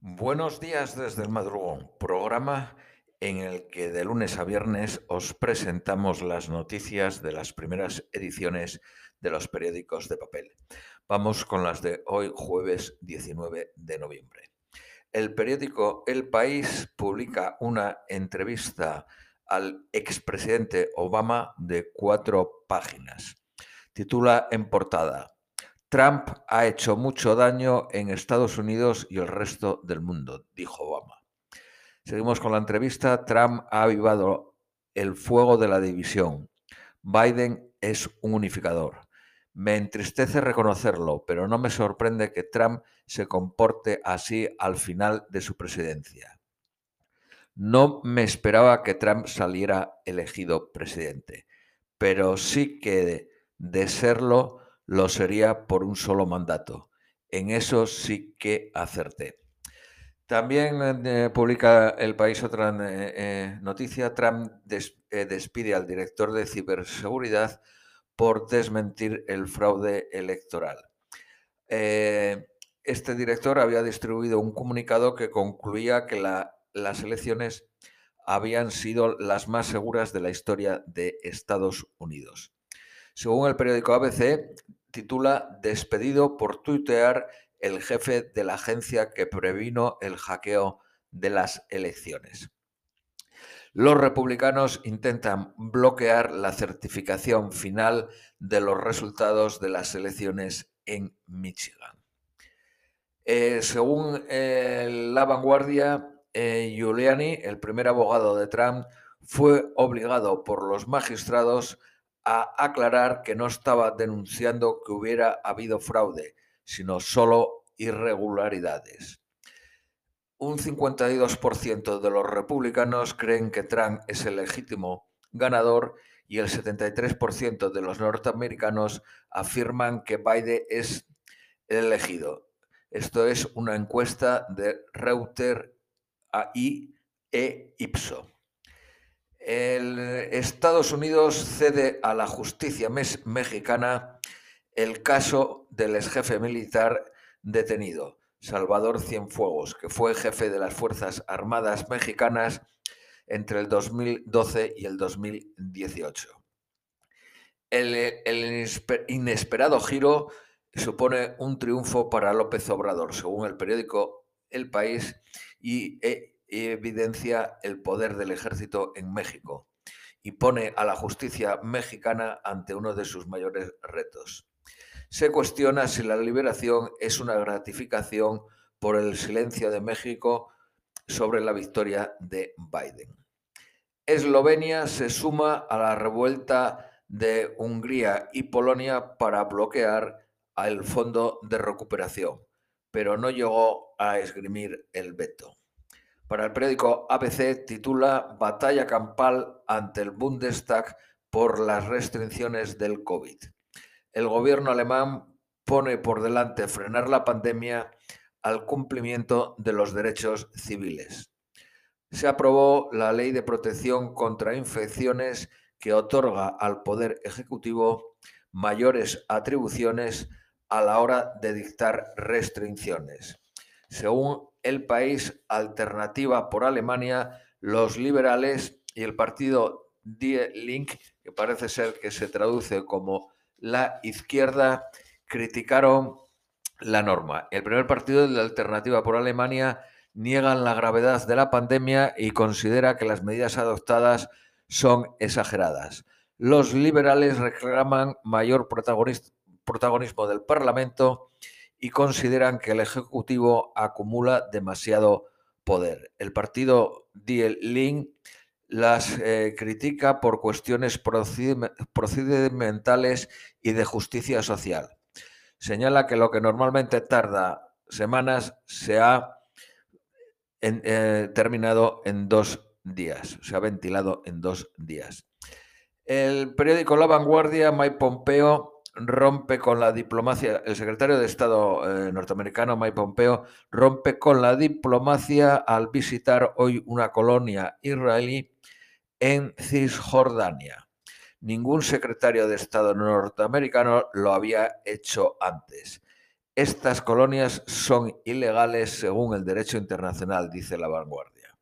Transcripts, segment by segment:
Buenos días desde el madrugón, programa en el que de lunes a viernes os presentamos las noticias de las primeras ediciones de los periódicos de papel. Vamos con las de hoy, jueves 19 de noviembre. El periódico El País publica una entrevista al expresidente Obama de cuatro páginas. Titula en portada Trump ha hecho mucho daño en Estados Unidos y el resto del mundo, dijo Obama. Seguimos con la entrevista. Trump ha avivado el fuego de la división. Biden es un unificador. Me entristece reconocerlo, pero no me sorprende que Trump se comporte así al final de su presidencia. No me esperaba que Trump saliera elegido presidente, pero sí que de serlo lo sería por un solo mandato. En eso sí que acerté. También eh, publica el país otra eh, eh, noticia. Trump despide al director de ciberseguridad por desmentir el fraude electoral. este director había distribuido un comunicado que concluía que las elecciones habían sido las más seguras de la historia de Estados Unidos. Según el periódico ABC, titula Despedido por tuitear el jefe de la agencia que previno el hackeo de las elecciones. Los republicanos intentan bloquear la certificación final de los resultados de las elecciones en Michigan. Eh, según la vanguardia, eh, Giuliani, el primer abogado de Trump, fue obligado por los magistrados a aclarar que no estaba denunciando que hubiera habido fraude, sino solo irregularidades. Un 52% de los republicanos creen que Trump es el legítimo ganador y el 73% de los norteamericanos afirman que Biden es el elegido. Esto es una encuesta de Reuters e Ipso. El Estados Unidos cede a la justicia mexicana el caso del ex jefe militar detenido, Salvador Cienfuegos, que fue jefe de las Fuerzas Armadas mexicanas entre el 2012 y el 2018. El, inesperado giro supone un triunfo para López Obrador, según el periódico El País, y e evidencia el poder del ejército en México y pone a la justicia mexicana ante uno de sus mayores retos. Se cuestiona si la liberación es una gratificación por el silencio de México sobre la victoria de Biden. Eslovenia se suma a la revuelta de Hungría y Polonia para bloquear el fondo de recuperación, pero no llegó a esgrimir el veto. Para el periódico ABC titula Batalla campal ante el Bundestag por las restricciones del COVID. El gobierno alemán pone por delante frenar la pandemia al cumplimiento de los derechos civiles. Se aprobó la ley de protección contra infecciones que otorga al Poder Ejecutivo mayores atribuciones a la hora de dictar restricciones. Según el país Alternativa por Alemania, los liberales y el partido Die Link, que parece ser que se traduce como la izquierda, criticaron la norma. El primer partido de la Alternativa por Alemania niegan la gravedad de la pandemia y considera que las medidas adoptadas son exageradas. Los liberales reclaman mayor protagonismo del Parlamento y consideran que el Ejecutivo acumula demasiado poder. El partido Die Link las eh, critica por cuestiones procedimentales y de justicia social. Señala que lo que normalmente tarda semanas se ha eh, terminado en dos días, se ha ventilado en dos días. El periódico La Vanguardia, Mike Pompeo, rompe con la diplomacia, el secretario de Estado eh, norteamericano Mike Pompeo rompe con la diplomacia al visitar hoy una colonia israelí en Cisjordania. Ningún secretario de Estado norteamericano lo había hecho antes. Estas colonias son ilegales según el derecho internacional, dice la vanguardia.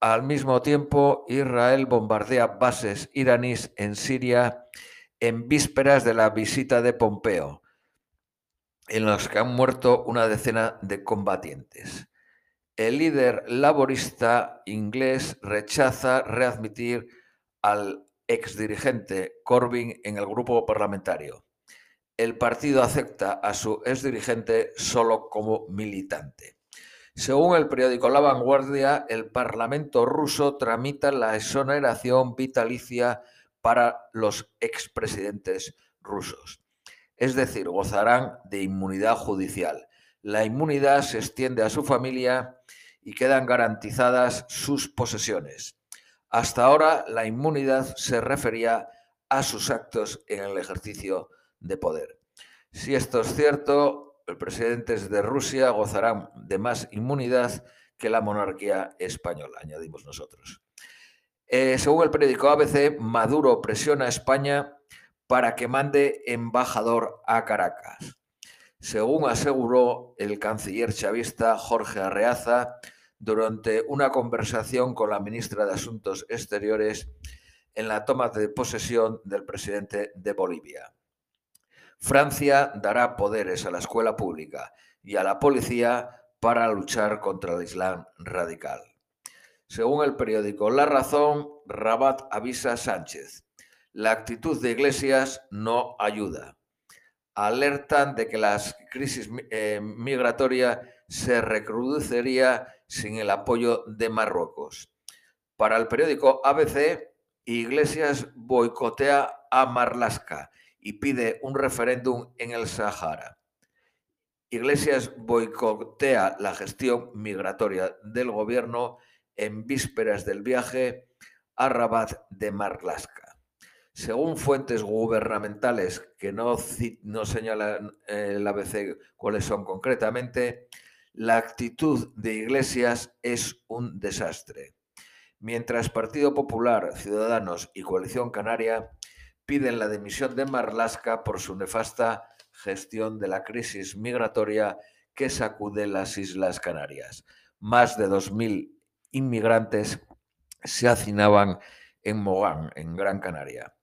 Al mismo tiempo, Israel bombardea bases iraníes en Siria en vísperas de la visita de Pompeo, en los que han muerto una decena de combatientes. El líder laborista inglés rechaza readmitir al exdirigente Corbyn en el grupo parlamentario. El partido acepta a su exdirigente solo como militante. Según el periódico La Vanguardia, el Parlamento ruso tramita la exoneración vitalicia para los expresidentes rusos. Es decir, gozarán de inmunidad judicial. La inmunidad se extiende a su familia y quedan garantizadas sus posesiones. Hasta ahora la inmunidad se refería a sus actos en el ejercicio de poder. Si esto es cierto, los presidentes de Rusia gozarán de más inmunidad que la monarquía española, añadimos nosotros. Eh, según el periódico ABC, Maduro presiona a España para que mande embajador a Caracas. Según aseguró el canciller chavista Jorge Arreaza durante una conversación con la ministra de Asuntos Exteriores en la toma de posesión del presidente de Bolivia. Francia dará poderes a la escuela pública y a la policía para luchar contra el Islam radical. Según el periódico La Razón, Rabat avisa a Sánchez. La actitud de Iglesias no ayuda. Alertan de que la crisis eh, migratoria se recrudecería sin el apoyo de Marruecos. Para el periódico ABC, Iglesias boicotea a Marlaska y pide un referéndum en el Sahara. Iglesias boicotea la gestión migratoria del gobierno en vísperas del viaje a Rabat de Marlaska. Según fuentes gubernamentales que no, no señalan eh, el ABC cuáles son concretamente, la actitud de Iglesias es un desastre. Mientras Partido Popular, Ciudadanos y Coalición Canaria piden la dimisión de Marlaska por su nefasta gestión de la crisis migratoria que sacude las Islas Canarias. Más de 2.000 inmigrantes se hacinaban en Mogán, en Gran Canaria.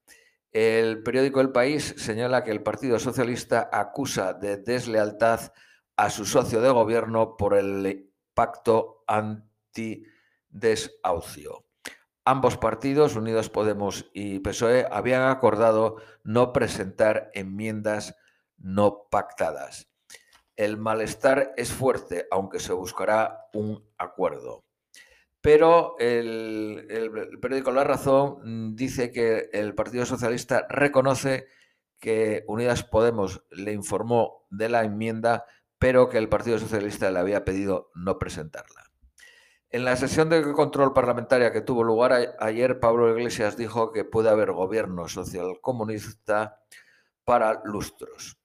El periódico El País señala que el Partido Socialista acusa de deslealtad a su socio de gobierno por el pacto anti-desahucio. Ambos partidos, Unidos Podemos y PSOE, habían acordado no presentar enmiendas no pactadas. El malestar es fuerte, aunque se buscará un acuerdo. Pero el, periódico La Razón mm, dice que el Partido Socialista reconoce que Unidas Podemos le informó de la enmienda, pero que el Partido Socialista le había pedido no presentarla. En la sesión de control parlamentaria que tuvo lugar ayer, Pablo Iglesias dijo que puede haber gobierno socialcomunista para lustros.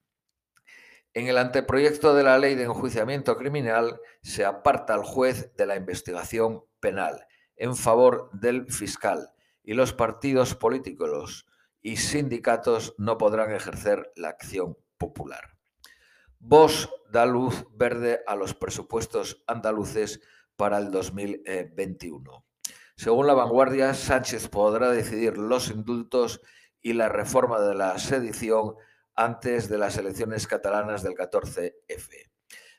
En el anteproyecto de la ley de enjuiciamiento criminal se aparta al juez de la investigación penal en favor del fiscal y los partidos políticos y sindicatos no podrán ejercer la acción popular. Vox da luz verde a los presupuestos andaluces para el 2021. Según la vanguardia, Sánchez podrá decidir los indultos y la reforma de la sedición antes de las elecciones catalanas del 14F.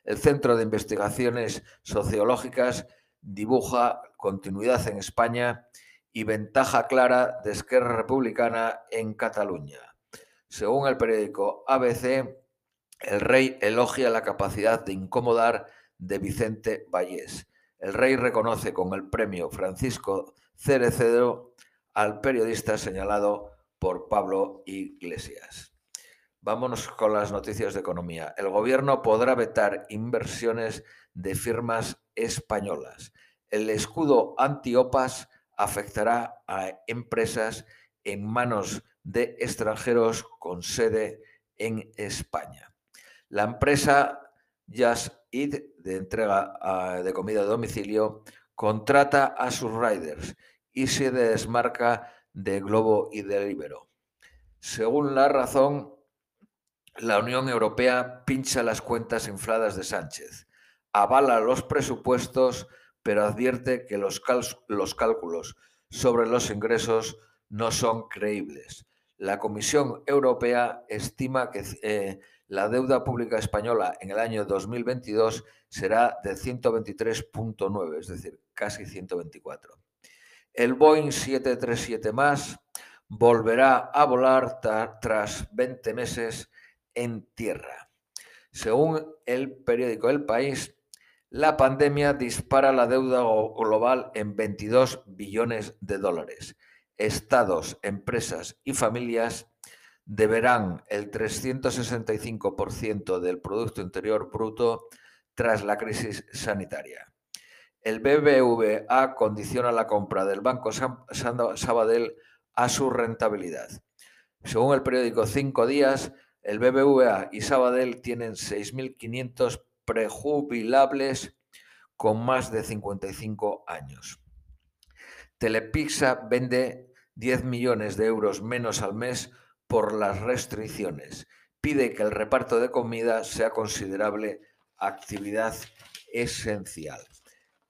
El Centro de Investigaciones Sociológicas dibuja continuidad en España y ventaja clara de Esquerra Republicana en Cataluña. Según el periódico ABC, el rey elogia la capacidad de incomodar de Vicente Vallés. El rey reconoce con el premio Francisco Cerecedo al periodista señalado por Pablo Iglesias. Vámonos con las noticias de economía. El gobierno podrá vetar inversiones de firmas españolas. El escudo anti-OPAS afectará a empresas en manos de extranjeros con sede en España. La empresa Just Eat de entrega de comida a domicilio contrata a sus riders y se desmarca de Globo y de Libero. Según la razón, La Unión Europea pincha las cuentas infladas de Sánchez, avala los presupuestos, pero advierte que los, los cálculos sobre los ingresos no son creíbles. La Comisión Europea estima que eh, la deuda pública española en el año 2022 será de 123.9, es decir, casi 124. El Boeing 737 más volverá a volar tras 20 meses en tierra. Según el periódico El País, la pandemia dispara la deuda global en 22 billones de dólares. Estados, empresas y familias deberán el 365% del Producto Interior Bruto tras la crisis sanitaria. El BBVA condiciona la compra del Banco Sabadell a su rentabilidad. Según el periódico Cinco Días, el BBVA y Sabadell tienen 6.500 prejubilables con más de 55 años. Telepizza vende 10 millones de euros menos al mes por las restricciones. Pide que el reparto de comida sea considerable actividad esencial.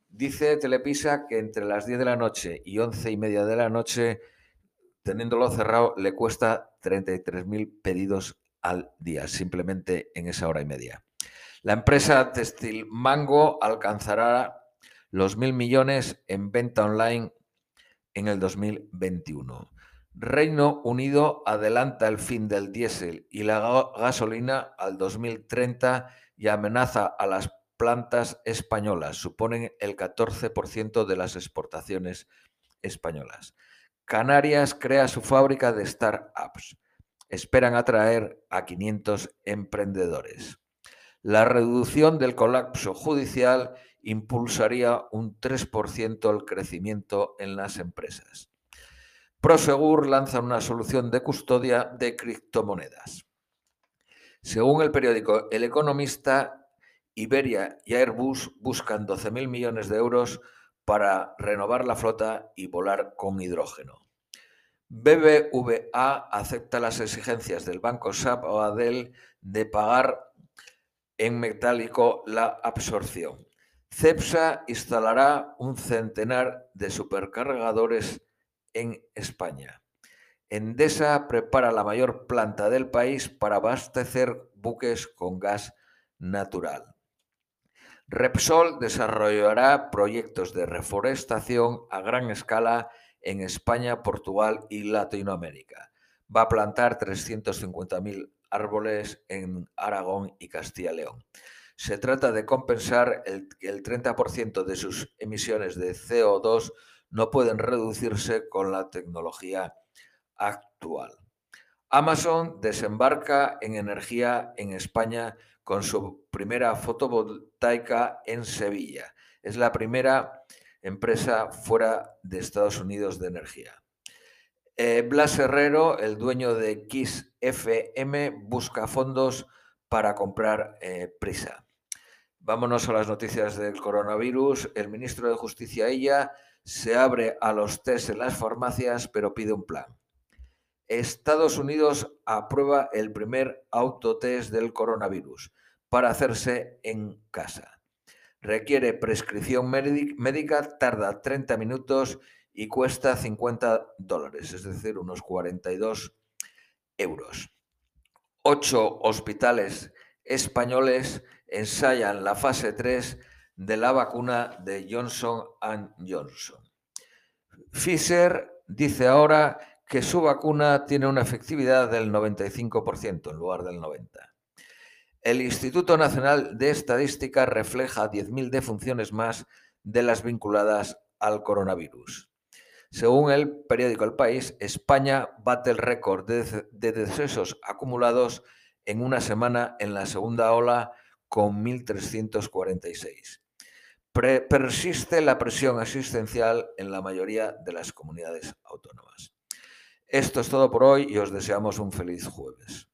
Dice Telepisa que entre las 10 de la noche y 11 y media de la noche, teniéndolo cerrado, le cuesta 33.000 pedidos al día, simplemente en esa hora y media. La empresa textil Mango alcanzará los mil millones en venta online en el 2021. Reino Unido adelanta el fin del diésel y la gasolina al 2030 y amenaza a las plantas españolas. Suponen el 14% de las exportaciones españolas. Canarias crea su fábrica de startups. Esperan atraer a 500 emprendedores. La reducción del colapso judicial impulsaría un 3% el crecimiento en las empresas. Prosegur lanza una solución de custodia de criptomonedas. Según el periódico El Economista, Iberia y Airbus buscan 12.000 millones de euros para renovar la flota y volar con hidrógeno. BBVA acepta las exigencias del banco Sabadell de pagar en metálico la absorción. CEPSA instalará un centenar de supercargadores en España. Endesa prepara la mayor planta del país para abastecer buques con gas natural. Repsol desarrollará proyectos de reforestación a gran escala en España, Portugal y Latinoamérica. Va a plantar 350.000 árboles en Aragón y Castilla y León. Se trata de compensar el, el 30% de sus emisiones de CO2 no pueden reducirse con la tecnología actual. Amazon desembarca en energía en España con su primera fotovoltaica en Sevilla. Es la primera empresa fuera de Estados Unidos de energía. Eh, Blas Herrero, el dueño de Kiss FM, busca fondos para comprar eh, prisa. Vámonos a las noticias del coronavirus. El ministro de Justicia, ella, se abre a los test en las farmacias, pero pide un plan. Estados Unidos aprueba el primer autotest del coronavirus para hacerse en casa. Requiere prescripción médica, tarda 30 minutos y cuesta 50 dólares, es decir, unos 42 euros. Ocho hospitales españoles ensayan la fase 3 de la vacuna de Johnson Johnson. Pfizer dice ahora que su vacuna tiene una efectividad del 95% en lugar del 90%. El Instituto Nacional de Estadística refleja 10.000 defunciones más de las vinculadas al coronavirus. Según el periódico El País, España bate el récord de, decesos acumulados en una semana en la segunda ola con 1.346. persiste la presión asistencial en la mayoría de las comunidades autónomas. Esto es todo por hoy y os deseamos un feliz jueves.